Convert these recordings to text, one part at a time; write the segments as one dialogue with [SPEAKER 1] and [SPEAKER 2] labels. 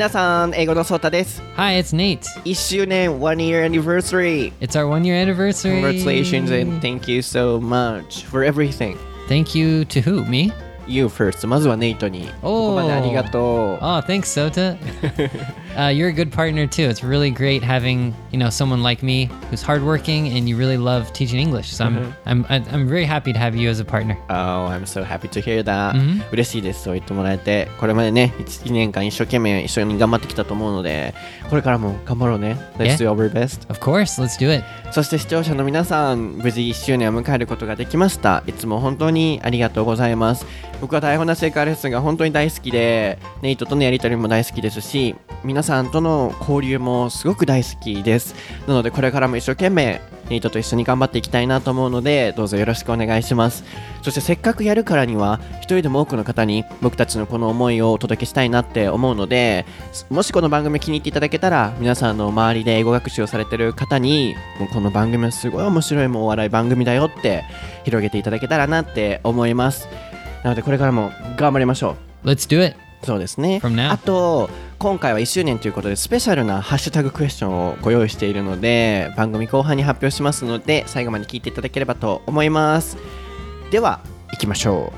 [SPEAKER 1] 皆さん、英語のソータです。
[SPEAKER 2] Hi, it's Nate.
[SPEAKER 1] 1周年 one year anniversary.
[SPEAKER 2] It's our one year anniversary.
[SPEAKER 1] Congratulations and thank you so much for everything.
[SPEAKER 2] Thank you to who? Me?
[SPEAKER 1] You first. まずはネイトに。ここまでありがとう。
[SPEAKER 2] Oh, thanks, Sota. uh, you're a good partner too. It's really great having you know someone like me who's hardworking and you really love teaching English. So I'm I'm I- I'm very happy to have you as a partner.
[SPEAKER 1] Oh, I'm so happy to hear that. 嬉しいです。そう言ってもらえて。これまでね、1年間一生懸命一緒に頑張ってきたと思うので、これからも頑張ろうね。Let's do our best.
[SPEAKER 2] Of course, let's do it.
[SPEAKER 1] そして視聴者の皆さん、無事1周年を迎えることができました。いつも本当にありがとうございます。僕は台本なし英会話レッスンが本当に大好きで、ネイトとのやりとりも大好きですし、皆さんとの交流もすごく大好きです。なのでこれからも一生懸命ネイトと一緒に頑張っていきたいなと思うので、どうぞよろしくお願いします。そしてせっかくやるからには、一人でも多くの方に僕たちのこの思いをお届けしたいなって思うので、もしこの番組気に入っていただけたら、皆さんの周りで英語学習をされてる方に、もうこの番組はすごい面白いもうお笑い番組だよって広げていただけたらなって思います。なのでこれからも頑張りましょう。
[SPEAKER 2] Let's do it.
[SPEAKER 1] そうですね.あと今回は1周年ということでスペシャルなハッシュタグクエスチョンをご用意しているので番組後半に発表しますので最後まで聞いていただければと思います。では行きましょ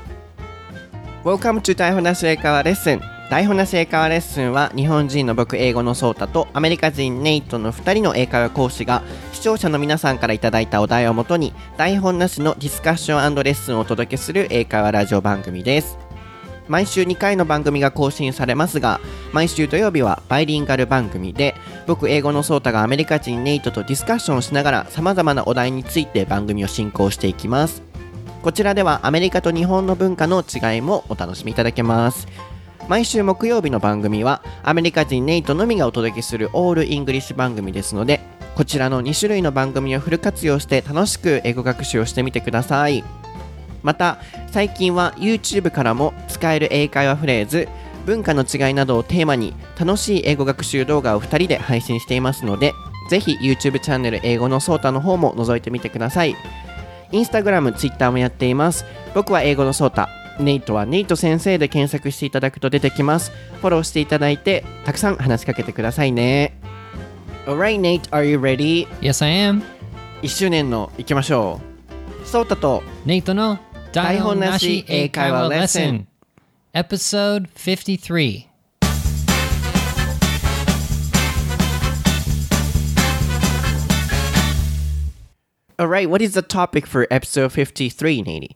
[SPEAKER 1] う。Welcome to 台本なし英会話レッスン台本なし英会話レッスンは日本人の僕英語のソータとアメリカ人ネイトの2人の英会話講師が視聴者の皆さんからいただいたお題をもとに台本なしのディスカッションレッスンをお届けする英会話ラジオ番組です毎週2回の番組が更新されますが毎週土曜日はバイリンガル番組で僕英語のソータがアメリカ人ネイトとディスカッションをしながらさまざまなお題について番組を進行していきます。こちらではアメリカと日本の文化の違いもお楽しみいただけます。毎週木曜日の番組はアメリカ人ネイトのみがお届けするオールイングリッシュ番組ですのでこちらの2種類の番組をフル活用して楽しく英語学習をしてみてください。また最近は YouTube からも使える英会話フレーズ文化の違いなどをテーマに楽しい英語学習動画を2人で配信していますのでぜひ YouTube チャンネル英語のソータの方も覗いてみてください。Instagram、Twitter もやっています。僕は英語のソータネイトはネイト先生で検索していただくと出てきます。フォローしていただいてたくさん話しかけてくださいね。Alright Nate, are you ready?
[SPEAKER 2] Yes, I am.
[SPEAKER 1] 1周年の行きましょう。ソータと
[SPEAKER 2] Nate no
[SPEAKER 1] 台本なし英会話レッスン
[SPEAKER 2] Episode 53.
[SPEAKER 1] Alright, what is the topic for episode 53, Nady?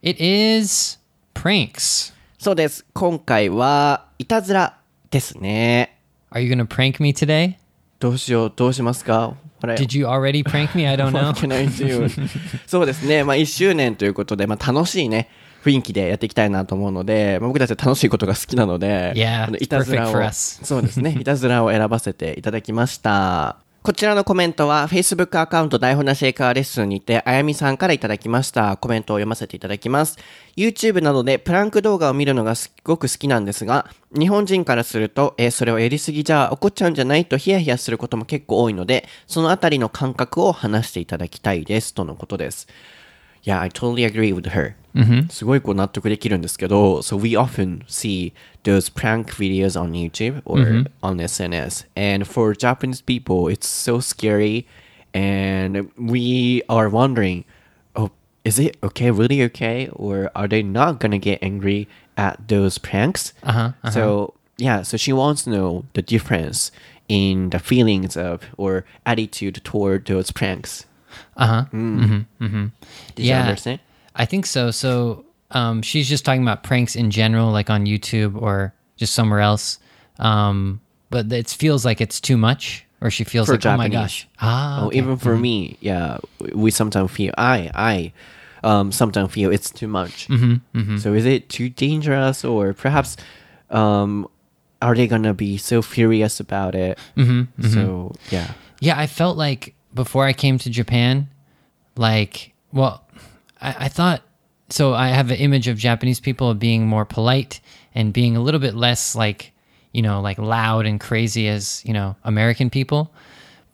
[SPEAKER 2] It is pranks.
[SPEAKER 1] そうです。今回はいたずらですね。
[SPEAKER 2] Are you going to prank me today?
[SPEAKER 1] どうしよう、どうしますか What I-
[SPEAKER 2] Did you already prank me? I don't know.
[SPEAKER 1] そうですね。まあ1周年ということで、まあ楽しいね、雰囲気でやっていきたいなと思うので、まあ僕たちは楽しいことが好きなので、
[SPEAKER 2] Yeah,
[SPEAKER 1] いたずらを. そうですね。いたずらを選ばせていただきました。こちらのコメントは Facebook アカウント台本なし英会話レッスンにてあやみさんからいただきました。コメントを読ませていただきます。YouTube などでプランク動画を見るのがすごく好きなんですが日本人からすると、えーそれをやりすぎじゃ怒っちゃうんじゃない？とヒヤヒヤすることも結構多いのでそのあたりの感覚を話していただきたいです。とのことです。Yeah, I totally agree with her. すごいこう納得できるんですけど、So we often see those prank videos on YouTube or on SNS. And for Japanese people, it's so scary. And we are wondering, oh, is it okay, really okay? Or are they not gonna get angry at those pranks?
[SPEAKER 2] Uh-huh,
[SPEAKER 1] So, yeah, so she wants to know the difference in the feelings of or attitude toward those pranks.
[SPEAKER 2] Uh huh. Mm-hmm. Mm-hmm.
[SPEAKER 1] Did you understand?
[SPEAKER 2] I think so. So um, she's just talking about pranks in general, like on YouTube or just somewhere else. Um, but it feels like it's too much, or she feels
[SPEAKER 1] For
[SPEAKER 2] like, oh my gosh. Ah,
[SPEAKER 1] Oh,
[SPEAKER 2] okay.
[SPEAKER 1] even for me, yeah, we sometimes feel I I um sometimes feel it's too much.
[SPEAKER 2] Mm-hmm,
[SPEAKER 1] So is it too dangerous, or perhaps um are they gonna be so furious about it?
[SPEAKER 2] Mm-hmm,
[SPEAKER 1] So yeah,
[SPEAKER 2] Yeah, I felt like before I came to Japan, like, well, I, I thought so. I have an image of Japanese people being more polite and being a little bit less like, you know, like loud and crazy as, you know, American people.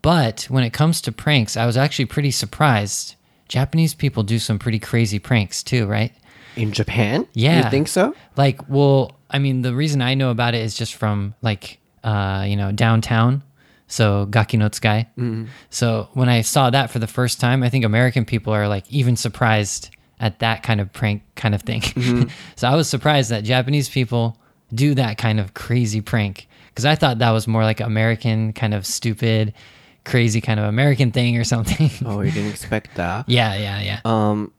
[SPEAKER 2] But when it comes to pranks, I was actually pretty surprised. Japanese people do some pretty crazy pranks too, right?
[SPEAKER 1] in Japan,
[SPEAKER 2] Yeah.
[SPEAKER 1] you think so?
[SPEAKER 2] Like, well, I mean, the reason I know about it is just from like uh, you know, downtown So Gaki no Tsukai. So when I saw that for the first time, I think American people are like even surprised at that kind of prank kind of thing. so I was surprised that Japanese people do that kind of crazy prank because I thought that was more like American kind of stupid, crazy kind of American thing or something.
[SPEAKER 1] Oh, you didn't expect that?
[SPEAKER 2] yeah, yeah, yeah.
[SPEAKER 1] um,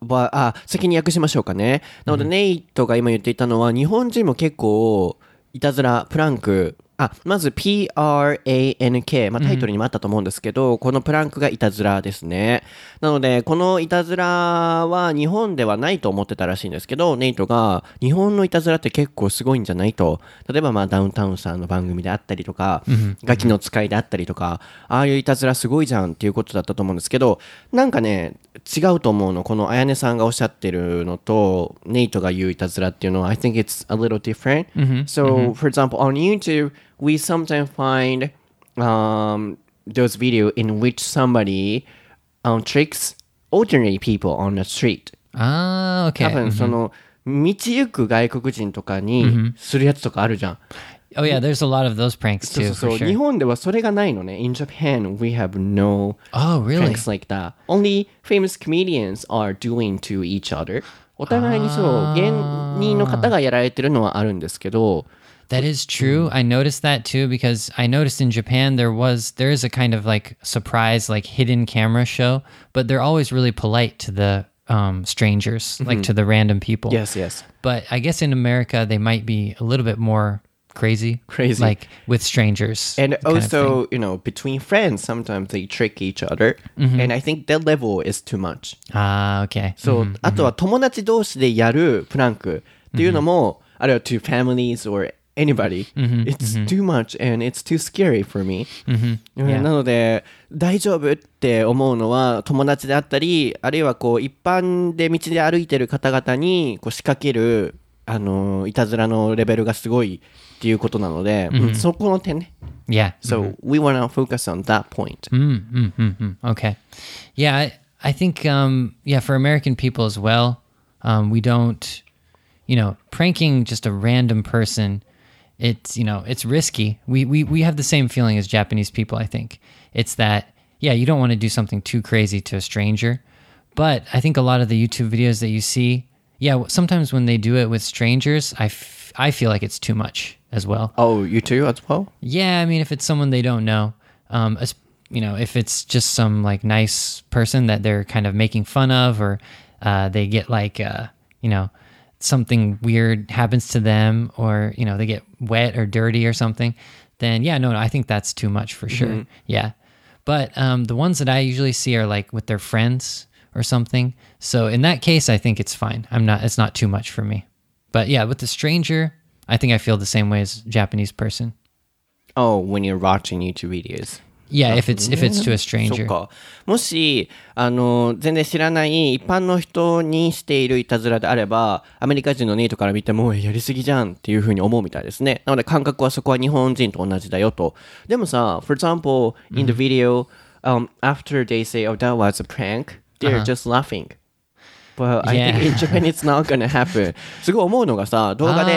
[SPEAKER 1] はあ先に訳しましょうかね。なので、ネイトが今言っていたのは、日本人も結構、いたずら、プランク、 あ、まず PRANK、まあ、タイトルにもあったと思うんですけど、このプランクがいたずらですね。なので、このいたずらは日本ではないと思ってたらしいんですけど、ネイトが、日本のいたずらって結構すごいんじゃないと。例えば、まあ、ダウンタウンさんの番組であったりとか、ガキの使いであったりとか、ああいういたずらすごいじゃんっていうことだったと思うんですけど、なんかね、違うと思うの。このあやねさんがおっしゃってるのと、ネイトが言ういたずらっていうのは、I think it's a little different. So, for example, on YouTube, we sometimes find um, those video in which somebody um, tricks ordinary people on the street.
[SPEAKER 2] Ah, okay.
[SPEAKER 1] 多分その、道行く外国人とかにするやつとかあるじゃん。
[SPEAKER 2] Oh yeah, there's a lot of those pranks
[SPEAKER 1] そう
[SPEAKER 2] too
[SPEAKER 1] そう
[SPEAKER 2] for
[SPEAKER 1] そう。日
[SPEAKER 2] sure.
[SPEAKER 1] 本ではそれがないのね。In Japan, we have no
[SPEAKER 2] Oh really?
[SPEAKER 1] pranks like that. Only famous comedians are doing to each other. お互いにそう、芸人の方がやられてるのはあるんですけど、
[SPEAKER 2] That is true. I noticed that too because I noticed in Japan there was there is a kind of like surprise like hidden camera show, but they're always really polite to the um, strangers, like to the random people.
[SPEAKER 1] Yes, yes.
[SPEAKER 2] But I guess in America they might be a little bit more crazy,
[SPEAKER 1] Crazy.
[SPEAKER 2] like with strangers.
[SPEAKER 1] And
[SPEAKER 2] kind of thing.
[SPEAKER 1] also, you know, between friends, sometimes they trick each other. And I think that level is too much.
[SPEAKER 2] ah, okay.
[SPEAKER 1] そう、あとは友達同士でやるプランクっていうのも、あるいは to families or anybody, it's too much and it's too scary for me. うんなので、大丈夫って思うのは友達であったり、あるいはこう一般で道で歩いてる方々にこう仕掛ける、あの、いたずらのレベルがすごいっていうことなので、うんそこの点ね。
[SPEAKER 2] Yeah.
[SPEAKER 1] So we want to focus on that point.
[SPEAKER 2] Mm, mm, mm, mm. Okay. Yeah, I, I think, um, yeah, for American people as well, um, we don't, you know, pranking just a random person, it's, you know, it's risky. We, we, we have the same feeling as Japanese people, I think. It's that, yeah, you don't want to do something too crazy to a stranger. But I think a lot of the YouTube videos that you see, yeah, sometimes when they do it with strangers, I, f- I feel like it's too much as well.
[SPEAKER 1] Oh, you too as well?
[SPEAKER 2] Yeah, I mean, if it's someone they don't know, um, as- you know, if it's just some like nice person that they're kind of making fun of, or uh, they get like, uh, you know, something weird happens to them, or you know, they get wet or dirty or something, then yeah, no, no I think that's too much for sure. Yeah, but um, the ones that I usually see are like with their friends or something. So in that case, I think it's fine. I'm not. It's not too much for me. But yeah, with the stranger, I think I feel the same way as a Japanese person.
[SPEAKER 1] Oh, when you're watching YouTube videos.
[SPEAKER 2] Yeah, if it's if it's to a
[SPEAKER 1] そ
[SPEAKER 2] stranger.
[SPEAKER 1] もし、あの、全然知らない一般の人にしているいたずらであれば、アメリカ人のネイトから見ても、やりすぎじゃんっていうふうに思うみたいですね。なので感覚はそこは日本人と同じだよと。でもさ、for example, in the video, um, after they say, oh, that was a prank, they're just laughing. But I think in Japan it's not gonna happen. すごい思うのがさ、動画で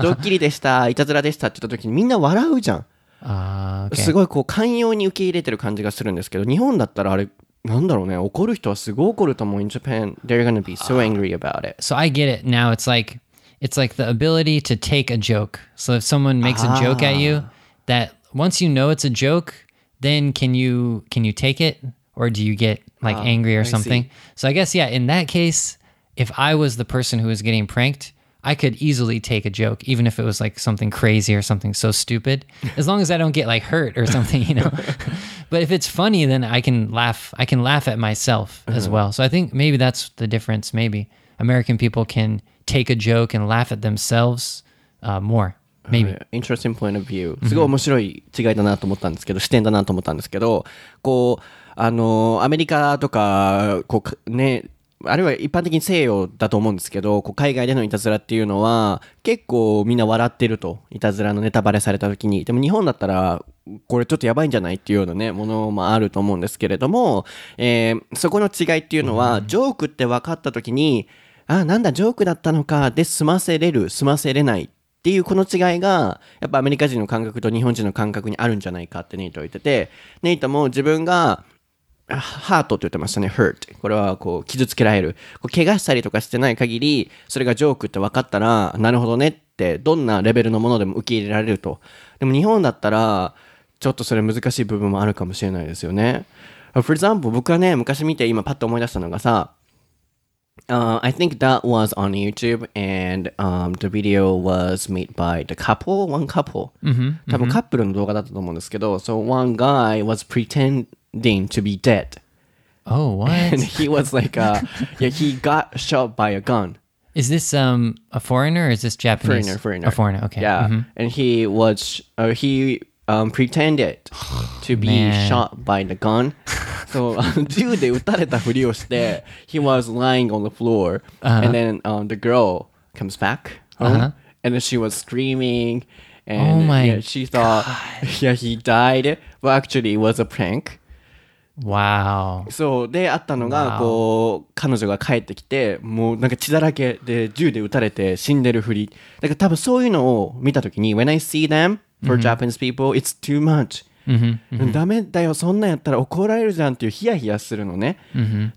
[SPEAKER 1] ドッキリでした、いたずらでしたって言った時にみんな笑うじゃん。
[SPEAKER 2] Uh, okay.
[SPEAKER 1] すごいこう寛容に受け入れてる感じがするんですけど日本だったらあれなんだろうね怒る人はすごい怒ると思う in Japan they're gonna be so angry about it
[SPEAKER 2] so I get it now. It's like it's like the ability to take a joke. So if someone makes a joke at you, that once you know it's a joke, then can you can you take it or do you get like angry or
[SPEAKER 1] I see.
[SPEAKER 2] something? So I guess yeah, in that case, if I was the person who was getting pranked, I could easily take a joke, even if it was like something crazy or something so stupid, as long as I don't get like hurt or something, you know. but if it's funny, then I can laugh. I can laugh at myself as well. So I think maybe that's the difference. Maybe American people can take a joke and laugh at themselves uh, more. Maybe.
[SPEAKER 1] interesting point of view すごい面白い違いだなと思ったんですけど視点だなと思ったんですけどこうあのアメリカとかこうかね あるいは一般的に西洋だと思うんですけどこう海外でのいたずらっていうのは結構みんな笑ってるといたずらのネタバレされた時に。でも日本だったらこれちょっとやばいんじゃないっていうようなねものもあると思うんですけれども、えーそこの違いっていうのは、ジョークって分かった時にあなんだジョークだったのかで済ませれる済ませれないっっていうこの違いが、やっぱアメリカ人の感覚と日本人の感覚にあるんじゃないかってネイトは言ってて、ネイトも自分が、あハートって言ってましたね、hurt。これはこう、傷つけられる。こう怪我したりとかしてない限り、それがジョークって分かったら、なるほどねって、どんなレベルのものでも受け入れられると。でも日本だったら、ちょっとそれ難しい部分もあるかもしれないですよね。For example, 僕はね、昔見て今パッと思い出したのがさ、Uh, I think that was on YouTube, and um, the video was made by the couple, one couple. 多分カップルの動画だったと思うんですけど、so one guy was pretending to be dead.
[SPEAKER 2] Oh, what?
[SPEAKER 1] And he was like, uh, yeah, he got shot by a gun.
[SPEAKER 2] is this um a foreigner or is this Japanese?
[SPEAKER 1] Foreigner, foreigner.
[SPEAKER 2] A foreigner. Okay.
[SPEAKER 1] Yeah,
[SPEAKER 2] Mhm.
[SPEAKER 1] and he was, uh, he um, pretended to be
[SPEAKER 2] Man.
[SPEAKER 1] shot by the gun. So あの銃で撃たれたふりをして、he was lying on the floor, and then um, the girl comes back home,
[SPEAKER 2] Uh-huh.
[SPEAKER 1] and then she was screaming, and
[SPEAKER 2] Oh my
[SPEAKER 1] yeah, she thought, yeah, he died, but actually it was a prank.
[SPEAKER 2] Wow.
[SPEAKER 1] そうであったのが.こう彼女が帰ってきてもうなんか血だらけで銃で撃たれて死んでるふりだから多分そういうのを見た時に When I see them for Japanese people it's too much ダメだよそんなんやったら怒られるじゃんっていうヒヤヒヤするのね、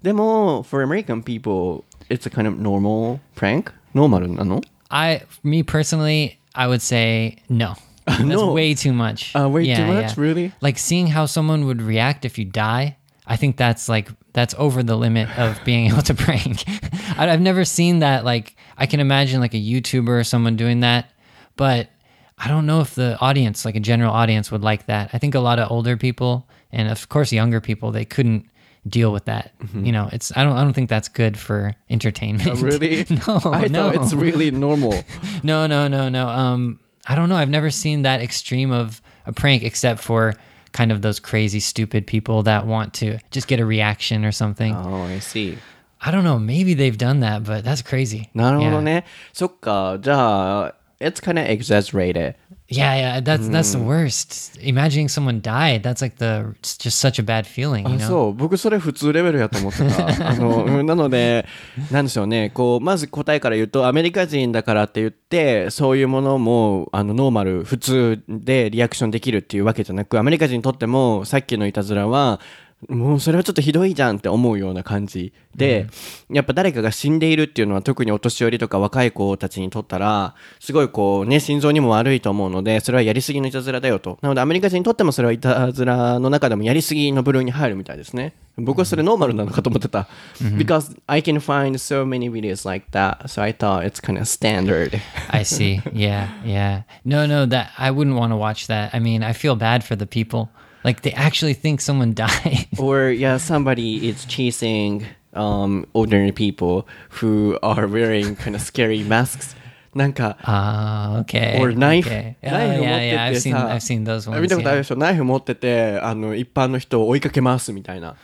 [SPEAKER 1] でも for American people it's a kind of normal prank ノーマルなの
[SPEAKER 2] I, me personally, I would say no. That's
[SPEAKER 1] no.
[SPEAKER 2] way too much.
[SPEAKER 1] Uh, way too much? Really?
[SPEAKER 2] Like seeing how someone would react if you die. I think that's like that's over the limit of being able to prank. I've never seen that. Like I can imagine like a YouTuber or someone doing that, but I don't know if the audience, like a general audience, would like that. I think a lot of older people and of course younger people, they couldn't deal with that. You know, it's I don't I don't think that's good for entertainment.
[SPEAKER 1] Mm-hmm. really
[SPEAKER 2] no,
[SPEAKER 1] I
[SPEAKER 2] no.
[SPEAKER 1] it's really normal
[SPEAKER 2] No, no, no, no. Um, I don't know. I've never seen that extreme of a prank except for kind of those crazy, stupid people that want to just get a reaction or something.
[SPEAKER 1] oh I see
[SPEAKER 2] I don't know. Maybe they've done that, but that's crazy.
[SPEAKER 1] なるほど
[SPEAKER 2] Yeah.
[SPEAKER 1] ね、そっかじゃあ it's kind of exaggerated
[SPEAKER 2] Yeah, yeah. That's that's the worst. Imagining someone died. That's like the it's just such a bad feeling. You
[SPEAKER 1] あ
[SPEAKER 2] know?
[SPEAKER 1] そう僕それ普通レベルやと思ってた あのうんなのでなんでしょうねこうまず答えから言うとアメリカ人だからって言ってそういうものもあのノーマル普通でリアクションできるっていうわけじゃなくアメリカ人にとってもさっきのいたずらはもうそれはちょっとひどいじゃんって思うような感じで、やっぱ誰かが死んでいるっていうのは特にお年寄りとか若い子たちにとったらすごいこうね心臓にも悪いと思うのでそれはやりすぎのいたずらだよとなのでアメリカ人にとってもそれはいたずらの中でもやりすぎの部類に入るみたいですね僕はそれノーマルなのかと思ってた、because I can find so many videos like that so I thought it's kind of standard
[SPEAKER 2] I see. Yeah, yeah. No, no, that I wouldn't want to watch that. I mean, I feel bad for the people. Like they actually think someone died.
[SPEAKER 1] or yeah somebody is chasing um, ordinary people who are wearing kind of scary masks なんか
[SPEAKER 2] Ah, okay.
[SPEAKER 1] or knife
[SPEAKER 2] Okay.
[SPEAKER 1] ナイフ
[SPEAKER 2] Oh,
[SPEAKER 1] 持っ
[SPEAKER 2] yeah,
[SPEAKER 1] て
[SPEAKER 2] yeah.
[SPEAKER 1] て
[SPEAKER 2] I've seen
[SPEAKER 1] さ
[SPEAKER 2] I've seen those
[SPEAKER 1] 見
[SPEAKER 2] ones.
[SPEAKER 1] たことある
[SPEAKER 2] Yeah.
[SPEAKER 1] でしょナイフ持っててあの一般の人を追いかけますみたいな、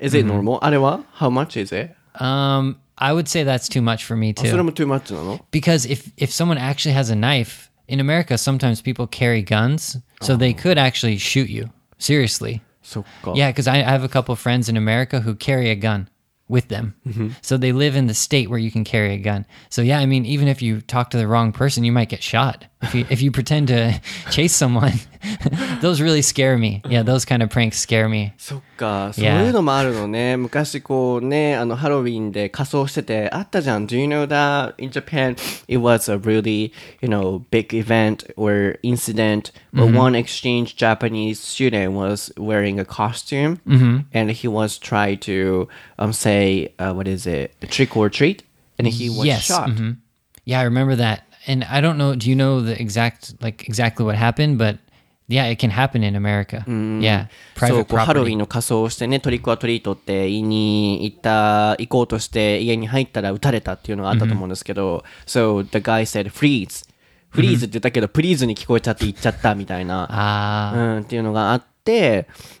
[SPEAKER 1] Is it normal? あれは How much is it?
[SPEAKER 2] Um, I would say that's too much for me
[SPEAKER 1] それ
[SPEAKER 2] too.
[SPEAKER 1] も too much なの
[SPEAKER 2] Because if if someone actually has a knife in America, sometimes people carry guns, so they could actually shoot you. Seriously.
[SPEAKER 1] So cool.
[SPEAKER 2] Yeah, because I, I, have a couple friends in America who carry a gun with them. Mm-hmm. So they live in the state where you can carry a gun. So yeah, I mean, even if you talk to the wrong person, you might get shot. If you if you pretend to chase someone, those really scare me. Yeah, those kind of pranks scare me.
[SPEAKER 1] そっか、そう
[SPEAKER 2] Yeah.
[SPEAKER 1] いうのもあるのね。昔こうね、あの、ハロウィンで仮装してて、あったじゃん。Do you know that in Japan it was a really, you know, big event or incident where one exchange Japanese student was wearing a costume and he was trying to um, say, uh, what is it, trick or treat? And he was
[SPEAKER 2] yes.
[SPEAKER 1] shot.
[SPEAKER 2] mhm. Yeah, I remember that. And I don't know, do you know the exact like exactly what happened, but yeah, it can happen in America. Yeah.
[SPEAKER 1] そう
[SPEAKER 2] Private
[SPEAKER 1] こうハロウィ.ンの仮装をしてねトリックアトリートって言いに行った行こうとして家に入ったら撃たれたっていうのがあったと思うんですけど、So the guy said freeze フリーズって言ったけど、プリーズに聞こえちゃって言っちゃったみたいな、
[SPEAKER 2] Ah,
[SPEAKER 1] うん、っていうのがあっって、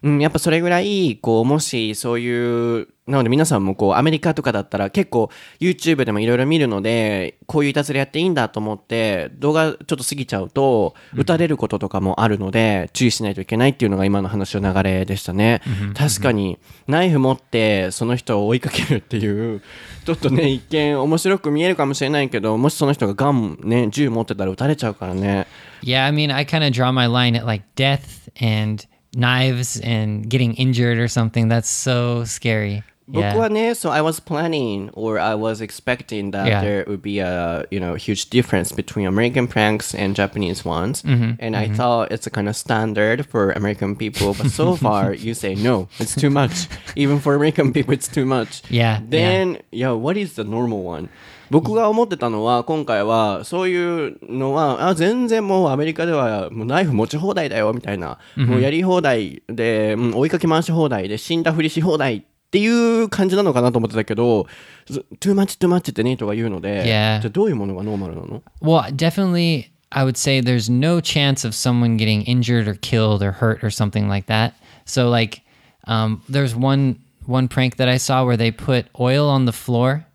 [SPEAKER 1] うん、やっぱそれぐらい、こう、もしそういう、なので皆さんもこう、アメリカとかだったら結構 YouTube でもいろいろ見るので、こういういたずらやっていいんだと思って、動画ちょっと過ぎちゃうと、撃たれることとかもあるので、注意しないといけないっていうのが今の話の流れでしたね。確かに、ナイフ持ってその人を追いかけるっていう、ちょっとね、一見面白く見えるかもしれないけど、もしその人がガン、ね、銃持ってたら撃たれちゃうからね。
[SPEAKER 2] Yeah, I mean, I kind of draw my line at like death and knives and getting injured or something. That's so scary.
[SPEAKER 1] 僕
[SPEAKER 2] Yeah.
[SPEAKER 1] はね、so I was planning or I was expecting that
[SPEAKER 2] Yeah.
[SPEAKER 1] there would be a you know huge difference between American pranks and Japanese ones,
[SPEAKER 2] Mm-hmm.
[SPEAKER 1] and I thought it's a kind of standard for American people, but so far you say no, it's too much. Even for American people, it's too much.
[SPEAKER 2] Yeah,
[SPEAKER 1] Then yeah, what is the normal one? 僕が思ってたのは今回はそういうのはあ全然もうアメリカではもうナイフ持ち放題だよみたいな、もうやり放題で、うん追いかけ回し放題で死んだふりし放題っ ていう感じなのかなと思ってたけど、ず too much too much ってネイトが言うので、
[SPEAKER 2] Yeah.
[SPEAKER 1] じゃあどういうものがノーマルなの
[SPEAKER 2] Well, definitely, I would say there's no chance of someone getting injured or killed or hurt or something like that. So, like, um, there's one one prank that I saw where they put oil on the floor,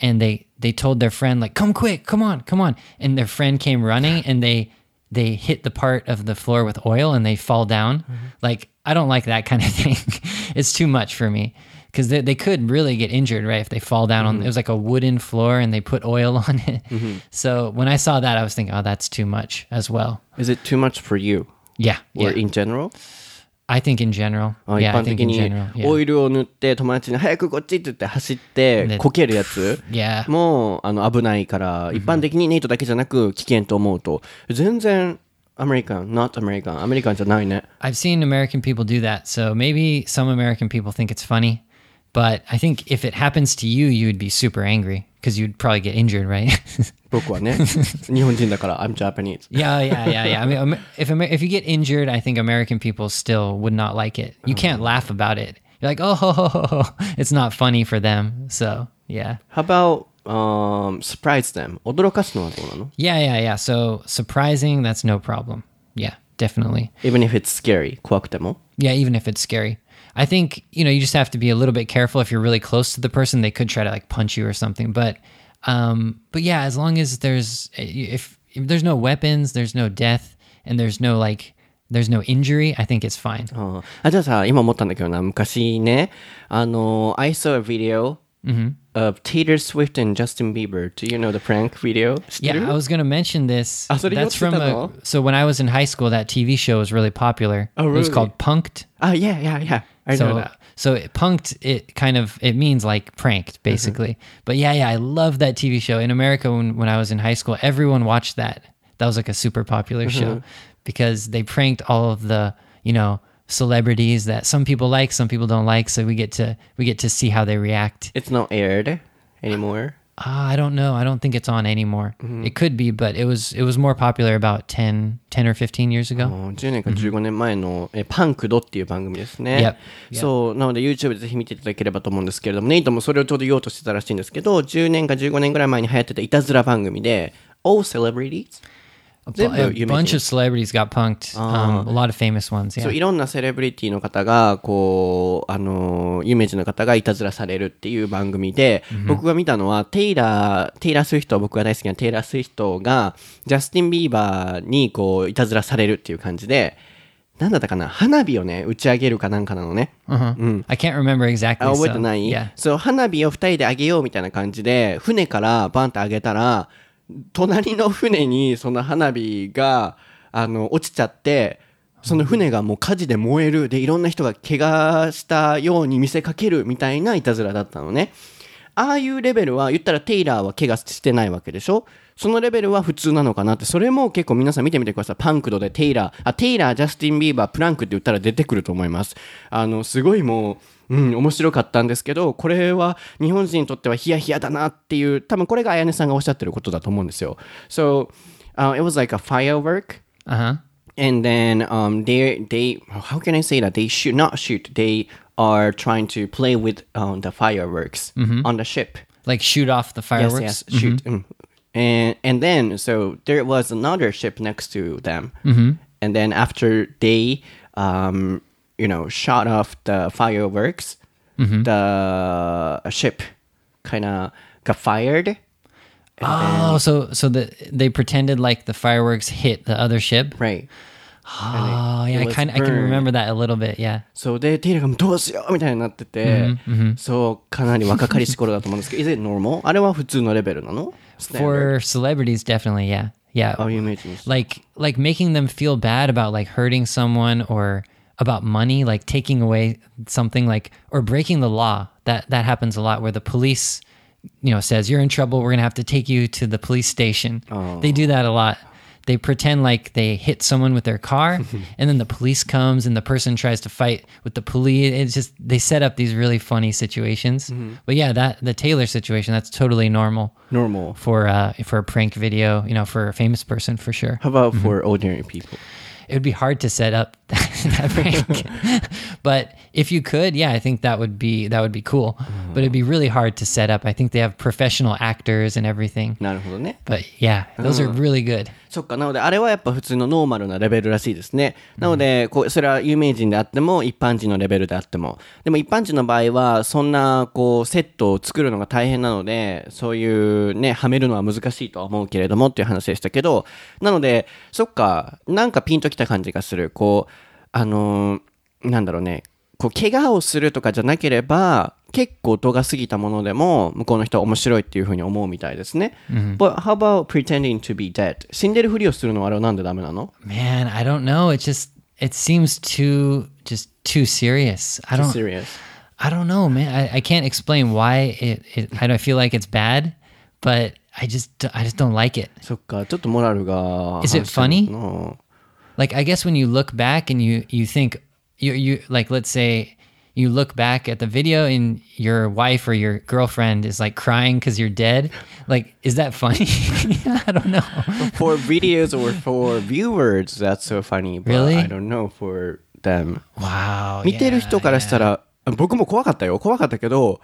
[SPEAKER 2] and they they told their friend like, "Come quick, come on, come on," and their friend came running, and they they hit the part of the floor with oil and they fall down. Like, I don't like that kind of thing. it's too much for me. Because they, they could really get injured, right? If they fall down on it was like a wooden floor and they put oil on it. So when I saw that, I was thinking, oh, that's too much as well.
[SPEAKER 1] Is it too much for you?
[SPEAKER 2] Yeah,
[SPEAKER 1] Or
[SPEAKER 2] yeah.
[SPEAKER 1] in general?
[SPEAKER 2] I think in general.
[SPEAKER 1] あ一
[SPEAKER 2] Yeah, I
[SPEAKER 1] 般
[SPEAKER 2] think
[SPEAKER 1] 的
[SPEAKER 2] in
[SPEAKER 1] に
[SPEAKER 2] general.
[SPEAKER 1] オ
[SPEAKER 2] Yeah.
[SPEAKER 1] イルを塗って友達に早くこっちって言って走って
[SPEAKER 2] で
[SPEAKER 1] こけるやつ
[SPEAKER 2] Yeah.
[SPEAKER 1] もうあの危ないから一般的にネイトだけじゃなく危険と思うと全然アメリカン not アメリカンアメリカンじゃないね
[SPEAKER 2] I've seen American people do that. So maybe some American people think it's funny. But I think if it happens to you, you would be super angry because you'd probably get injured, right?
[SPEAKER 1] 僕はね日本人だから I'm Japanese
[SPEAKER 2] yeah, yeah, yeah, yeah. I mean, Am- if Amer- if you get injured, I think American people still would not like it. You can't laugh about it. You're like, oh, it's not funny for them. So yeah.
[SPEAKER 1] How about um, surprise them 驚かすのはどうなの
[SPEAKER 2] Yeah, yeah, yeah. So surprising, that's no problem. Yeah, definitely.
[SPEAKER 1] Even if it's scary 怖くても
[SPEAKER 2] Yeah, even if it's scary. I think, you know, you just have to be a little bit careful if you're really close to the person, they could try to like punch you or something. But um but yeah, as long as there's if, if there's no weapons, there's no death and there's no like there's no injury, I think it's fine.
[SPEAKER 1] ああじゃあさ今思ったんだけどな昔ねあの I saw a video of Taylor Swift and Justin Bieber Do you know the prank video? 知ってる
[SPEAKER 2] Yeah, I was gonna mention this.
[SPEAKER 1] Ah, so you
[SPEAKER 2] That's from
[SPEAKER 1] watched
[SPEAKER 2] a,
[SPEAKER 1] that,
[SPEAKER 2] so when I was in high school, that TV show was really popular.
[SPEAKER 1] Oh,
[SPEAKER 2] It was
[SPEAKER 1] really?
[SPEAKER 2] called Punked.
[SPEAKER 1] あ yeah yeah yeah I know
[SPEAKER 2] so
[SPEAKER 1] that.
[SPEAKER 2] so it, punked it kind of it means like pranked mm-hmm. basically. But yeah yeah i love that tv show. In america when, when i was in high school everyone watched that. That was like a super popular show mm-hmm. because they pranked all of the you know celebrities that some people like some people don't like. So we get to we get to see how they react.
[SPEAKER 1] It's not aired anymore
[SPEAKER 2] Ah, i don't know i don't think it's on anymore it could be but it was it was more popular about 10 10 or 15 years ago
[SPEAKER 1] もう10年か15年前の、えパンクドっていう番組ですね。
[SPEAKER 2] Yep.
[SPEAKER 1] そう、なので YouTube でぜひ見ていただければと思うんですけれども、ネイトもそれをちょうど言おうとしてたらしいんですけど、10年か15年ぐらい前に流行ってたいたずら番組で、All Celebrities?
[SPEAKER 2] A, bunch
[SPEAKER 1] 人
[SPEAKER 2] of celebrities got punked um, a lot of famous ones yeah
[SPEAKER 1] そういろんなセレブリティの方がこうあの有名人の方がいたずらされるっていう番組で、僕が見たのはテイラーテイラー・スウィフト僕が大好きなテイラー・スウィフトがジャスティン・ビーバーにこういたずらされるっていう感じでなんだったかな花火をね打ち上げるかなんかなのね
[SPEAKER 2] Uh-huh. I can't remember exactly.
[SPEAKER 1] あ覚え
[SPEAKER 2] so,
[SPEAKER 1] てない、
[SPEAKER 2] Yeah.
[SPEAKER 1] そう花火を2人であげようみたいな感じで船からバンってあげたら隣の船にその花火があの落ちちゃってその船がもう火事で燃える。でいろんな人が怪我したように見せかけるみたいないたずらだったのね。ああいうレベルは言ったらテイラーは怪我してないわけでしょ？そのレベルは普通なのかなって。それも結構皆さん見てみてください。パンクドでテイラー。あテイラージャスティン・ビーバープランクって言ったら出てくると思います。あのすごいもううん、面白かったんですけどこれは日本人にとってはヒヤヒヤだなっていう多分これがあやねさんがおっしゃってることだと思うんですよ So、uh, it was like a firework
[SPEAKER 2] Uh huh.
[SPEAKER 1] and then um they they how can I say that they shoot not shoot they are trying to play with um, the fireworks on the ship
[SPEAKER 2] Like shoot off the fireworks.
[SPEAKER 1] Yes, yes, shoot. Mm. And and then so there was another ship next to them, and then after they um you know shot off the fireworks, mm-hmm. the ship kind of got fired.
[SPEAKER 2] oh, then, so so the, they pretended like the fireworks hit the other ship,
[SPEAKER 1] right?
[SPEAKER 2] Oh, it, yeah,
[SPEAKER 1] it
[SPEAKER 2] I kind I can remember that a little bit, yeah.
[SPEAKER 1] So they そうで、テイラーがどうしようみたいになってて、mm-hmm, mm-hmm. そうかなり若かりし頃だと思うんですけど、is it normal? あれは普通のレベルなの
[SPEAKER 2] For celebrities, definitely, yeah. Yeah.
[SPEAKER 1] Oh, you imagine.
[SPEAKER 2] Like, like making them feel bad about like hurting someone or about money like taking away something like or breaking the law. That that happens a lot where the police you know says you're in trouble. We're going to have to take you to the police station. They do that a lot. They pretend like they hit someone with their car and then the police comes and the person tries to fight with the police. It's just they set up these really funny situations. But yeah that the taylor situation that's totally normal.
[SPEAKER 1] Normal?
[SPEAKER 2] for uh for a prank video you know for a famous person for sure.
[SPEAKER 1] How about for ordinary people?
[SPEAKER 2] It would be hard to set up that prank but if you could yeah i think that would be that would be cool but it'd be really hard to set up i think they have professional actors and everything
[SPEAKER 1] なるほどね。
[SPEAKER 2] but yeah those are really good
[SPEAKER 1] そっか、なので、あれはやっぱ普通のノーマルなレベルらしいですね。なので、こう、それは有名人であっても、一般人のレベルであっても。でも一般人の場合は、そんな、こう、セットを作るのが大変なので、そういうね、はめるのは難しいとは思うけれどもっていう話でしたけど、なので、そっか、なんかピンときた感じがする。こう、あのーなんだろうね、こう、怪我をするとかじゃなければ、結構度が過ぎたものでも、向こうの人は面白いっていうふうに思うみたいですね。But how about pretending to be dead? 死んでるふりをするのはあれはなんでダメなの
[SPEAKER 2] man i don't know it just it seems too just too serious i don't
[SPEAKER 1] Serious.
[SPEAKER 2] i don't know man i, I can't explain why it, it i don't feel like it's bad but i just i just don't like it
[SPEAKER 1] そっか、ちょっとモラルが。
[SPEAKER 2] Is it
[SPEAKER 1] 反してるのかな
[SPEAKER 2] like i guess when you look back and you you think you you like let's say you look back at the video and your wife or your girlfriend is like crying because you're dead like is that funny i don't know
[SPEAKER 1] For videos or for viewers, that's so funny. But
[SPEAKER 2] Really?
[SPEAKER 1] I don't know for them.
[SPEAKER 2] wow
[SPEAKER 1] 見てる人からしたら、僕も怖かったよ。怖かったけど、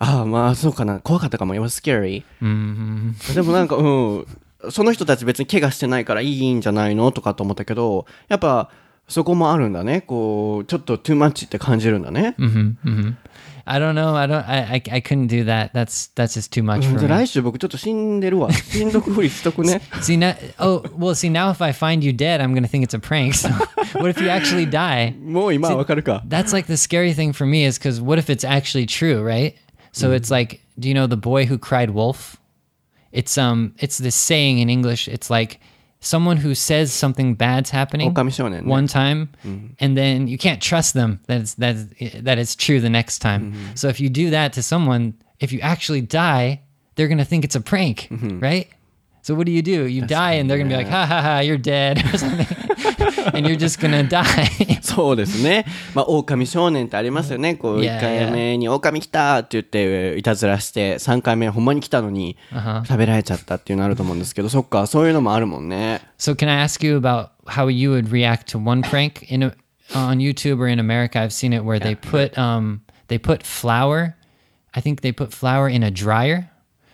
[SPEAKER 1] ああ、まあそうかな。怖かったかも。It was scary. でもなんか、うん。その人たち別に怪我してないからいいんじゃないのとかと思ったけど、やっぱ、 そこもあるんだね。こう、ちょっと too much って感じるんだね。
[SPEAKER 2] i don't know i don't I, I i couldn't do that that's that's just too much
[SPEAKER 1] じ
[SPEAKER 2] for
[SPEAKER 1] ゃあ
[SPEAKER 2] me
[SPEAKER 1] 来週僕ちょっと死んでるわ。死んどくふりしとくね。
[SPEAKER 2] see now oh well see now if i find you dead i'm gonna think it's a prank so what if you actually die
[SPEAKER 1] もう今はわかるか。
[SPEAKER 2] That's like the scary thing for me is because what if it's actually true, right? So it's like, do you know the boy who cried wolf? It's um, it's this saying in English. It's like someone who says something bad's happening one time mm-hmm. and then you can't trust them that it's, that, it's, that it's true the next time mm-hmm. so if you do that to someone if you actually die they're gonna think it's a prank mm-hmm. right so what do you do you That's die and they're gonna be like ha ha ha you're dead or something and you're just gonna die.
[SPEAKER 1] そうですね。まあ、狼少年ってありますよね。こう、
[SPEAKER 2] Yeah,
[SPEAKER 1] 1回目に狼来たって言って、いたずらして、3回目ほんまに来たのに、食べられちゃったっていうのあると思うんですけど、そっか、そういうのもあるもんね。
[SPEAKER 2] So can I ask you about how you would react to one prank in a, on YouTube or in America? I've seen it where they put um they put flour. I think they put flour in a dryer,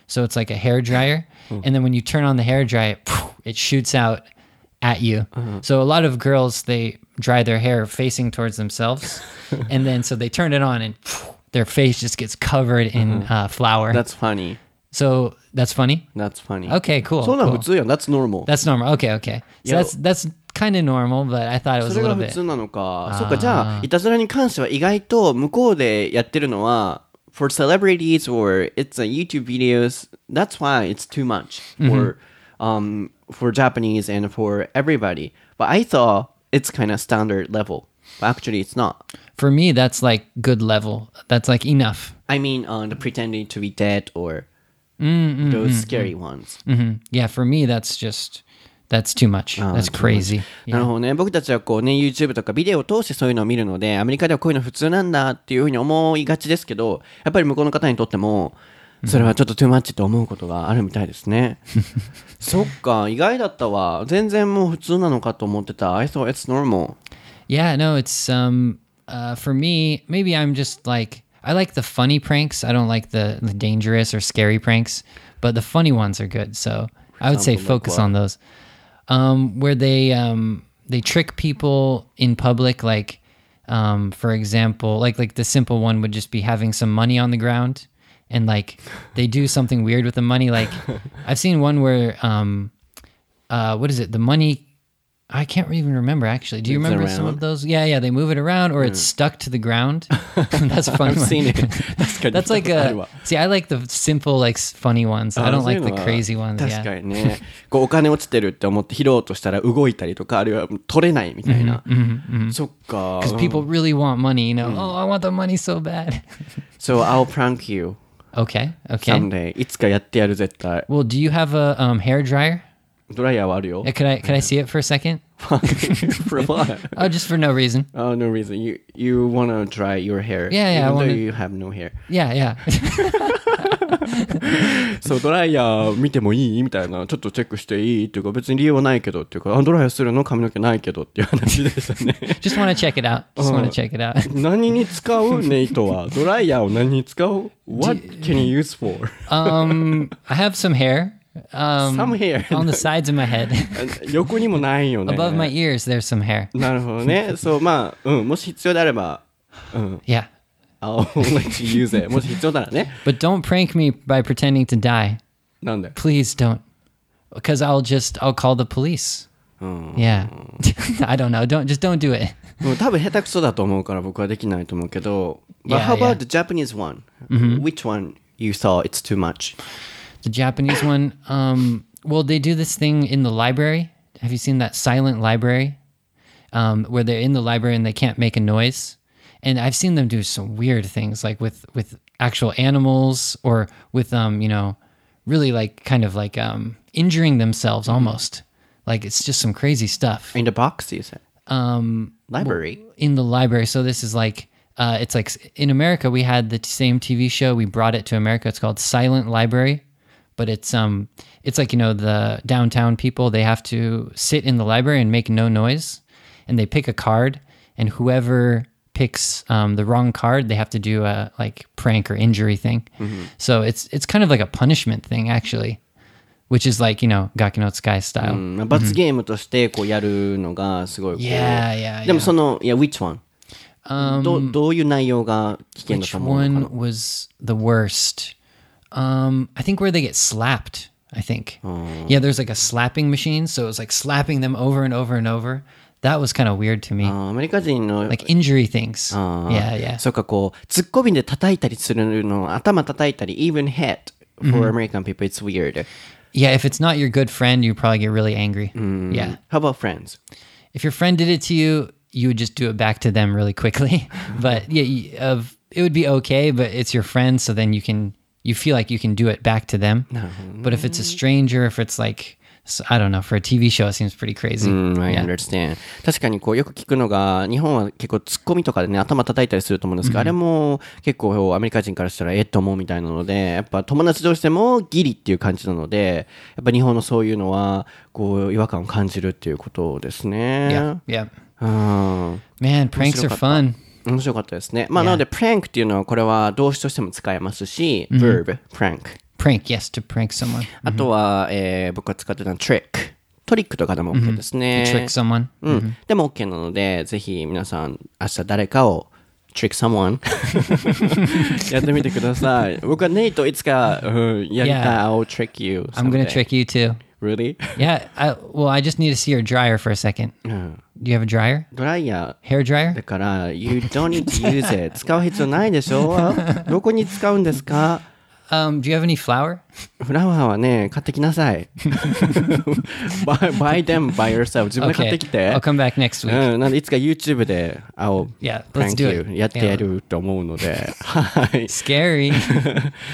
[SPEAKER 2] so it's like a hair dryer, and then when you turn on the hair dryer, it shoots out at you. So a lot of girls they dry their hair facing towards themselves, and then so they turn it on and their face just gets covered in uh, flour.
[SPEAKER 1] That's funny.
[SPEAKER 2] so that's funny.
[SPEAKER 1] That's funny.
[SPEAKER 2] Okay, cool.
[SPEAKER 1] そうなの
[SPEAKER 2] cool.
[SPEAKER 1] 普通やん。That's normal.
[SPEAKER 2] That's normal. Okay, okay. So
[SPEAKER 1] Yo.
[SPEAKER 2] that's that's kind of normal, but I thought it was
[SPEAKER 1] そ
[SPEAKER 2] a
[SPEAKER 1] れが
[SPEAKER 2] little
[SPEAKER 1] 普
[SPEAKER 2] bit.
[SPEAKER 1] 通なのか。そっか、じゃあ、いたずらに関しては意外と向こうでやってるのは、for celebrities or it's a YouTube videos, that's why it's too much for, um, for Japanese and for everybody. But I thought it's kind of standard level. But actually, it's not.
[SPEAKER 2] For me, that's like good level. That's like enough.
[SPEAKER 1] I mean, on the pretending to be dead or those scary ones.
[SPEAKER 2] hmm Yeah, for me, that's just that's too much. that's crazy.
[SPEAKER 1] なるほどね。僕たちはこうね、YouTube とかビデオを通してそういうのを見るので、アメリカではこういうの普通なんだっていうふうに思いがちですけど、やっぱり向こうの方にとっても、 それはちょっとトゥーマッチと思うことがあるみたいですね。そっか、意外だったわ。全然もう普通なのかと思ってた。I thought it's normal.
[SPEAKER 2] Yeah, no, it's um uh for me, maybe I'm just like I like the funny pranks. I don't like the, the dangerous or scary pranks, but the funny ones are good. So I would say
[SPEAKER 1] example, like
[SPEAKER 2] focus
[SPEAKER 1] what?
[SPEAKER 2] on those. Um where they um they trick people in public like Um, for example, like like the simple one would just be having some money on the ground, and like they do something weird with the money. Like I've seen one where um, uh, what is it? The money. I can't even remember actually. Do you
[SPEAKER 1] Moves
[SPEAKER 2] remember some
[SPEAKER 1] around?
[SPEAKER 2] of those? Yeah, yeah. They move it around, or it's stuck to the ground. That's a funny.
[SPEAKER 1] I've
[SPEAKER 2] one.
[SPEAKER 1] seen it.確かに
[SPEAKER 2] That's like
[SPEAKER 1] あるわ
[SPEAKER 2] a see. I like the simple, like s- funny ones. I
[SPEAKER 1] あ
[SPEAKER 2] don't
[SPEAKER 1] そういう
[SPEAKER 2] like
[SPEAKER 1] の
[SPEAKER 2] the
[SPEAKER 1] は
[SPEAKER 2] crazy ones.
[SPEAKER 1] 確
[SPEAKER 2] Yeah.
[SPEAKER 1] かにねこうお金落ちてるって思って拾おうとしたら動いたりとかあるいは取れないみたいな、そっか
[SPEAKER 2] Because people really want money, you know. Oh, I want the money so bad.
[SPEAKER 1] So I'll prank you
[SPEAKER 2] okay, okay.
[SPEAKER 1] someday いつかやってやる絶対
[SPEAKER 2] Well, do you have a um, hair dryer?
[SPEAKER 1] ドライヤーはあるよ
[SPEAKER 2] Uh, Could I could I see it for a second?
[SPEAKER 1] For what?
[SPEAKER 2] Oh, just for no reason.
[SPEAKER 1] Oh, no reason. You you wanna dry your hair?
[SPEAKER 2] Yeah, yeah, I
[SPEAKER 1] Even though
[SPEAKER 2] wanna-
[SPEAKER 1] you have no hair.
[SPEAKER 2] Yeah, yeah.
[SPEAKER 1] そうドライヤー見てもいいみたいなちょっとチェックしていいっていうか別に理由はないけどっていうかあドライヤーするの髪の毛ないけどっていう話でしたね
[SPEAKER 2] just want to check it out. Just want to check it out.
[SPEAKER 1] 何に使うネイトはドライヤーを何に使う What can you use for?
[SPEAKER 2] Um, I have some hair. Um,
[SPEAKER 1] Some hair.
[SPEAKER 2] on the sides of my head.
[SPEAKER 1] 横にもないよね
[SPEAKER 2] Above my ears, there's some hair.
[SPEAKER 1] なるほどねそうまあうんもし必要であればうん
[SPEAKER 2] Yeah.
[SPEAKER 1] I'll let you use it もし必要ならね
[SPEAKER 2] But don't prank me by pretending to die.
[SPEAKER 1] なんで
[SPEAKER 2] Please don't. Because I'll just I'll call the police. Yeah. I don't know. Don't just don't do it.
[SPEAKER 1] もう多分下手くそだと思うから僕はできないと思うけど But
[SPEAKER 2] Yeah,
[SPEAKER 1] how about
[SPEAKER 2] yeah.
[SPEAKER 1] the Japanese one? Which one you thought it's too much?
[SPEAKER 2] The Japanese one, um, well, they do this thing in the library. Have you seen that silent library? Um, where they're in the library and they can't make a noise. And I've seen them do some weird things, like with with actual animals or with um, you know, really like kind of like um injuring themselves almost. Like it's just some crazy stuff.
[SPEAKER 1] In the box, you said.
[SPEAKER 2] Um,
[SPEAKER 1] Library.
[SPEAKER 2] in the library. So this is like uh, it's like in America we had the same TV show. We brought it to America. It's called Silent Library, but it's um it's like you know the downtown people they have to sit in the library and make no noise, and they pick a card, and whoever picks um, the wrong card, they have to do a like prank or injury thing. Mm-hmm. So it's it's kind of like a punishment thing actually. Which is like, you know, Gaki mm-hmm. no Tsukai style.
[SPEAKER 1] うん、罰ゲームとしてこうやるのがすごい。Yeah,
[SPEAKER 2] yeah, yeah.
[SPEAKER 1] でもその、いや、which one? Um,
[SPEAKER 2] Which one
[SPEAKER 1] um,
[SPEAKER 2] was the worst? Um, I think where they get slapped, I think. Yeah, there's like a slapping machine, so it was like slapping them over and over and over. That was kind of weird to me.
[SPEAKER 1] あーアメリカ人の
[SPEAKER 2] like injury things.
[SPEAKER 1] あー
[SPEAKER 2] Yeah, yeah.
[SPEAKER 1] そうかこうツッコミで叩いたりするの頭叩いたり even head for American people it's weird
[SPEAKER 2] Yeah, if it's not your good friend, you probably get really angry. Yeah.
[SPEAKER 1] How about friends?
[SPEAKER 2] If your friend did it to you, you would just do it back to them really quickly. but yeah, y- of it would be okay, but it's your friend, so then you can you feel like you can do it back to them. But if it's a stranger, if it's like s- I don't know, for a TV show, it seems pretty crazy.
[SPEAKER 1] うん、I
[SPEAKER 2] Yeah.
[SPEAKER 1] understand. 確かにこうよく聞くのが、日本は結構ツッコミとかでね、頭叩いたりすると思うんですけど、あれも結構アメリカ人からしたらえっと思うみたいなので、やっぱ友達同士でもギリっていう感じなので、やっぱ日本のそういうのは、こう違和感を感じるっていうことですね。
[SPEAKER 2] Yeah. Yeah.
[SPEAKER 1] うん。
[SPEAKER 2] Man, pranks are fun.
[SPEAKER 1] 面白かったですね。まあ、なので、プランクっていうのは、これは動詞としても使えますし、verb、prank。
[SPEAKER 2] Prank, yes, to prank someone.
[SPEAKER 1] あとは、えー僕が使ってたのは trick。トリックとかでも OK ですね。
[SPEAKER 2] Trick someone.
[SPEAKER 1] うん。でも OK なので、ぜひ皆さん、明日誰かを trick someone やってみてください。僕はネイトいつか、うん、やりたい。
[SPEAKER 2] Yeah.
[SPEAKER 1] I'll trick you.
[SPEAKER 2] I'm gonna
[SPEAKER 1] someday.
[SPEAKER 2] trick you too.
[SPEAKER 1] Really?
[SPEAKER 2] Yeah. I, well, I just need to see your dryer for a second.
[SPEAKER 1] うん。
[SPEAKER 2] Do you have a dryer?
[SPEAKER 1] ドライヤ
[SPEAKER 2] Hair
[SPEAKER 1] ー
[SPEAKER 2] dryer?
[SPEAKER 1] だから、You don't need to use it. 使う必要ないでしょどこに使うんですか
[SPEAKER 2] Um, do you have any flour?
[SPEAKER 1] フラワーはね、買ってきなさい。buy, buy them by yourself. 自分で買ってきて。
[SPEAKER 2] I'll come back next week.
[SPEAKER 1] うん、なんでいつか YouTube で I'll
[SPEAKER 2] Yeah,
[SPEAKER 1] prank
[SPEAKER 2] let's do
[SPEAKER 1] you
[SPEAKER 2] it.
[SPEAKER 1] やってやると思うので、はい。
[SPEAKER 2] Scary.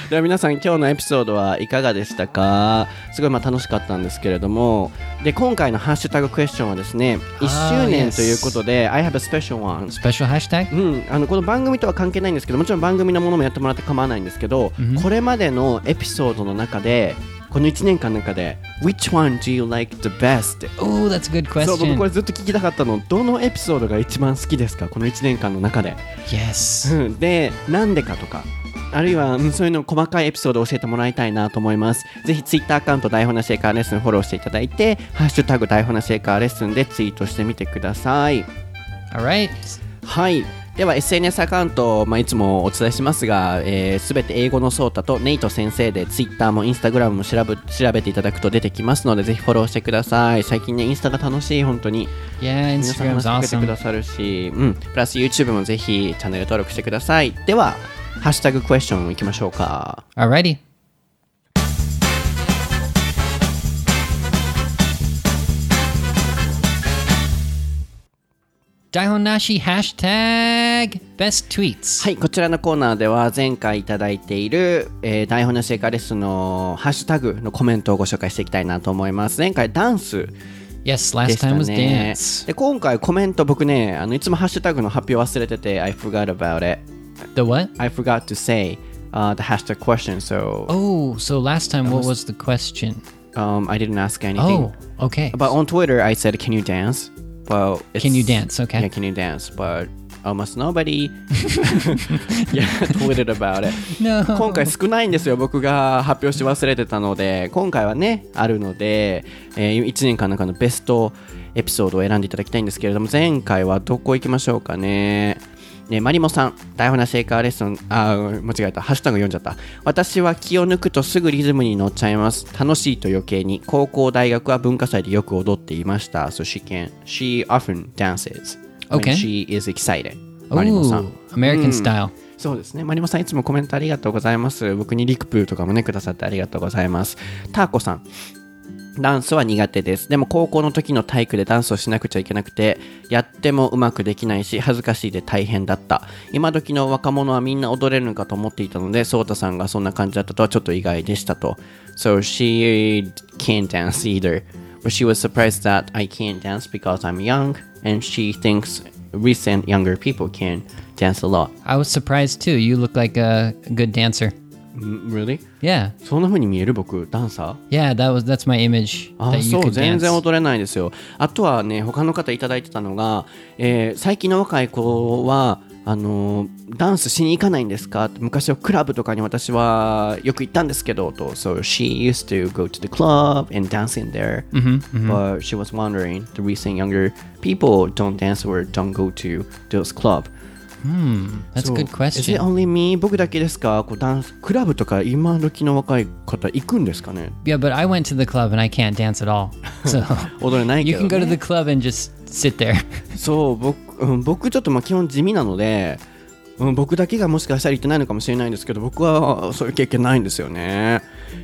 [SPEAKER 1] では皆さん今日のエピソードはいかがでしたか？すごいまあ楽しかったんですけれどもで今回のハッシュタグクエスチョンはですね1周年.ということで I have a special one
[SPEAKER 2] Special hashtag?
[SPEAKER 1] うん、あのこの番組とは関係ないんですけどもちろん番組のものもやってもらって構わないんですけど、これまでのエピソードの中でこの1年間の中で Which one do you like the best?
[SPEAKER 2] Oh, that's a good
[SPEAKER 1] そう僕こ
[SPEAKER 2] question.
[SPEAKER 1] れずっと聞きたかったのどのエピソードが一番好きですか？この1年間の中で
[SPEAKER 2] Yes.
[SPEAKER 1] うんで、なんでかとか、あるいは、うんそういうの細かいエピソードを教えてもらいたいなと思います。ぜひ、ツイッターアカウント、台本なシェイカーレッスンフォローしていただいて、ハッシュタグ、台本なシェイカーレッスンでツイートしてみてください。
[SPEAKER 2] All right.
[SPEAKER 1] はいでは SNS アカウント、まあ、いつもお伝えしますが、えー、全て英語のソータとネイト先生で Twitter も Instagram も調べ調べていただくと出てきますのでぜひフォローしてください最近ねインスタが楽しい本当に
[SPEAKER 2] Yeah,
[SPEAKER 1] 皆さん
[SPEAKER 2] Instagram's awesome.
[SPEAKER 1] ださるし、うん、プラス YouTube もぜひチャンネル登録してくださいではハッシュタグクエスチョンいきましょうか
[SPEAKER 2] Alrighty. Daihonashi hashtag best tweets.
[SPEAKER 1] はい、こちらのコーナーでは前回いただいている、えー台本のシェイカーレッスンのハッシュタグのコメントをご紹介していきたいなと思います。前回ダンス
[SPEAKER 2] Yes,
[SPEAKER 1] で
[SPEAKER 2] last time was
[SPEAKER 1] ね。
[SPEAKER 2] dance.
[SPEAKER 1] で今回コメント僕ねあのいつもハッシュタグの発表忘れてて I forgot about it.
[SPEAKER 2] The what?
[SPEAKER 1] I forgot to say、uh, the hashtag question so、
[SPEAKER 2] Oh, so last time what was the question?
[SPEAKER 1] um, I didn't ask anything.
[SPEAKER 2] Oh, okay.
[SPEAKER 1] But on Twitter I said can you dance? Well,
[SPEAKER 2] Can you dance? Okay.
[SPEAKER 1] Yeah, can you dance? But almost nobody yeah, tweeted about it.
[SPEAKER 2] No.
[SPEAKER 1] 今回少ないんですよ僕が発表し忘れてたので今回はねあるので、え1年間の中のベストエピソードを選んでいただきたいんですけれども前回はどこ行きましょうかねね、マリモさん、台本なシェイカーレッスン、あー、間違えた、ハッシュタグ読んじゃった。私は気を抜くとすぐリズムに乗っちゃいます。楽しいと余計に、高校、大学は文化祭でよく踊っていました。So she can, she often dances
[SPEAKER 2] Okay.
[SPEAKER 1] she is excited. マリモさん。
[SPEAKER 2] American style.
[SPEAKER 1] そうですね。マリモさん、いつもコメントありがとうございます。僕にリクプーとかもね、くださってありがとうございます。ターコさん。ダンスは苦手です。でも高校の時の体育でダンスをしなくちゃいけなくて、やってもうまくできないし、恥ずかしいで大変だった。今時の若者はみんな踊れるのかと思っていたので、ソータさんがそんな感じだったとはちょっと意外でしたと。So she can't dance either. But she was surprised that I can't dance because I'm young, and she thinks recent younger people can dance a lot.
[SPEAKER 2] I was surprised too. You look like a good dancer.
[SPEAKER 1] Mm, Really?
[SPEAKER 2] Yeah.
[SPEAKER 1] そんな風に見える僕ダンサー
[SPEAKER 2] Yeah, that was that's my image
[SPEAKER 1] あ
[SPEAKER 2] that you
[SPEAKER 1] そう
[SPEAKER 2] could
[SPEAKER 1] 全
[SPEAKER 2] dance.
[SPEAKER 1] 然踊れないですよあとはね他の方いただいてたのが、えー最近の若い子はあのーダンスしに行かないんですか昔はクラブとかに私はよく行ったんですけどと So she used to go to the club and dance in there but she was wondering the recent younger people don't dance or don't go to those club
[SPEAKER 2] That's a good
[SPEAKER 1] Is it
[SPEAKER 2] question.
[SPEAKER 1] only me? 僕だけですかこうダンスクラブとか今時の若い方行くんですかね
[SPEAKER 2] Yeah, but I went to the club and I can't dance at all. So
[SPEAKER 1] 踊れないけ
[SPEAKER 2] you
[SPEAKER 1] ど、
[SPEAKER 2] can
[SPEAKER 1] ね、
[SPEAKER 2] go to the club and just sit there.
[SPEAKER 1] そう僕,、うん、僕ちょっとまあ基本地味なので、うん、僕だけがもしかしたら行ってないのかもしれないんですけど僕はそういう経験ないんですよね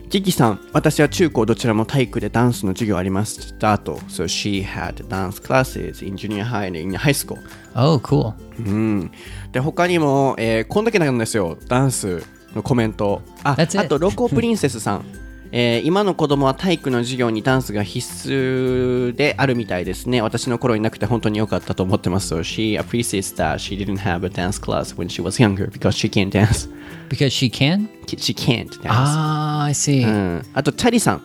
[SPEAKER 1] キキさん私は中高どちらも体育でダンスの授業ありましたと So she had dance classes in junior high and in high school
[SPEAKER 2] Oh, cool.
[SPEAKER 1] うん、で他にも、えーこんだけなんですよダンスのコメントあ.あとロコプリンセスさん、えー今の子供は体育の授業にダンスが必須であるみたいですね私の頃になくて本当に良かったと思ってます so she appreciates that she didn't have a dance class when she was younger because she can't dance
[SPEAKER 2] Because she can?
[SPEAKER 1] she can't dance、
[SPEAKER 2] Ah, I see.
[SPEAKER 1] うん、あとチャリさん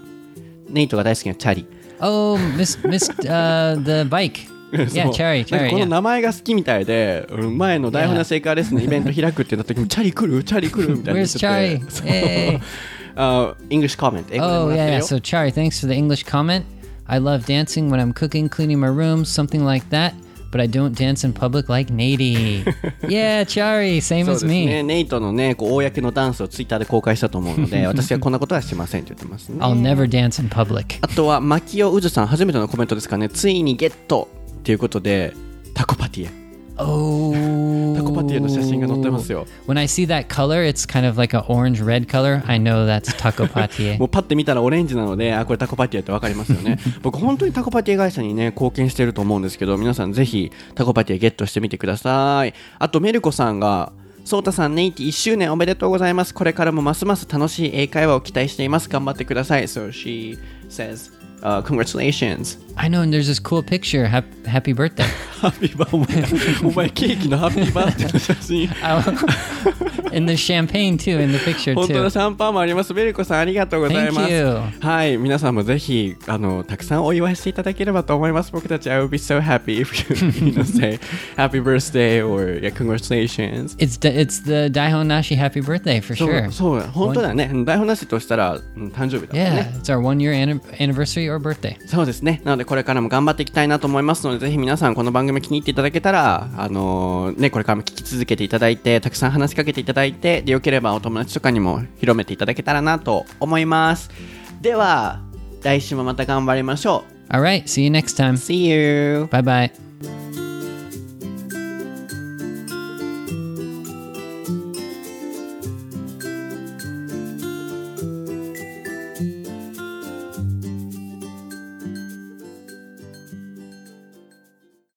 [SPEAKER 1] ネイトが大好きなチャリ
[SPEAKER 2] Oh, Miss Miss uh the bike.
[SPEAKER 1] そ
[SPEAKER 2] Yeah,
[SPEAKER 1] う
[SPEAKER 2] Cherry, Cherry.
[SPEAKER 1] この.名前が好きみたいで、うん前の台本のシェイカーレッスンのイベント開くってなった時に、チャリ来るチャリ来るみたいな
[SPEAKER 2] Where's
[SPEAKER 1] てて。
[SPEAKER 2] Chari?
[SPEAKER 1] そう
[SPEAKER 2] Hey.
[SPEAKER 1] あ English comment
[SPEAKER 2] Oh, yeah,
[SPEAKER 1] る
[SPEAKER 2] yeah.
[SPEAKER 1] よ
[SPEAKER 2] So, Chari, thanks for the English comment. I love dancing when I'm cooking, cleaning my room, something like that. But I don't dance in public like Nady. yeah, Chari, same as
[SPEAKER 1] ですね、
[SPEAKER 2] me.
[SPEAKER 1] ネイトのね、こう公のダンスをツイッターで公開したと思うので、私はこんなことはしませんって言ってますね。
[SPEAKER 2] I'll never dance in public.
[SPEAKER 1] あとは、マキオウズさん、初めてのコメントですかね、ついにゲットっていうことで、タコパティエ。
[SPEAKER 2] Oh.
[SPEAKER 1] タコパティエの写真が載ってますよ。
[SPEAKER 2] When I see that color, it's kind of like an orange red color. I know that's taco patie.
[SPEAKER 1] もうパッて見たらオレンジなので、あ、これタコパティエってわかりますよね。僕、本当にタコパティエ会社にね、貢献してると思うんですけど、皆さんぜひタコパティエゲットしてみてください。あと、メルコさんが、ソータさん、ネイティ1周年おめでとうございます。これからもますます楽しい英会話を期待しています。頑張ってください。So she says, uh, congratulations.
[SPEAKER 2] I know, and there's this cool picture. Ha- happy birthday.
[SPEAKER 1] happy birthday. oh my cake, no happy birthday.
[SPEAKER 2] In the champagne too in the picture too.
[SPEAKER 1] 本当だ、シャンパンもあります。ベルコさん、ありがとうございます。はい、皆さんもぜひあのたくさんお祝いしていただければと思います。僕たち、I would be so happy if you, you know, say happy birthday or yeah, congratulations.
[SPEAKER 2] It's the, it's the 台本なし happy birthday for sure.
[SPEAKER 1] そう、そう本当だね。台本なしとしたら誕生日だもんね。
[SPEAKER 2] Yeah,
[SPEAKER 1] mm,
[SPEAKER 2] it's our one year anniversary or birthday.
[SPEAKER 1] そうですね。なので、これからも頑張っていきたいなと思いますので、ぜひ皆さん、この番組気に入っていただけたら、あのーね、これからも聞き続けていただいて、たくさん話しかけていただいて、でよければお友達とかにも広めていただけたらなと思います。では、来週もまた頑張りましょ
[SPEAKER 2] All right, see you next
[SPEAKER 1] う。
[SPEAKER 2] time.
[SPEAKER 1] See you!
[SPEAKER 2] Bye bye.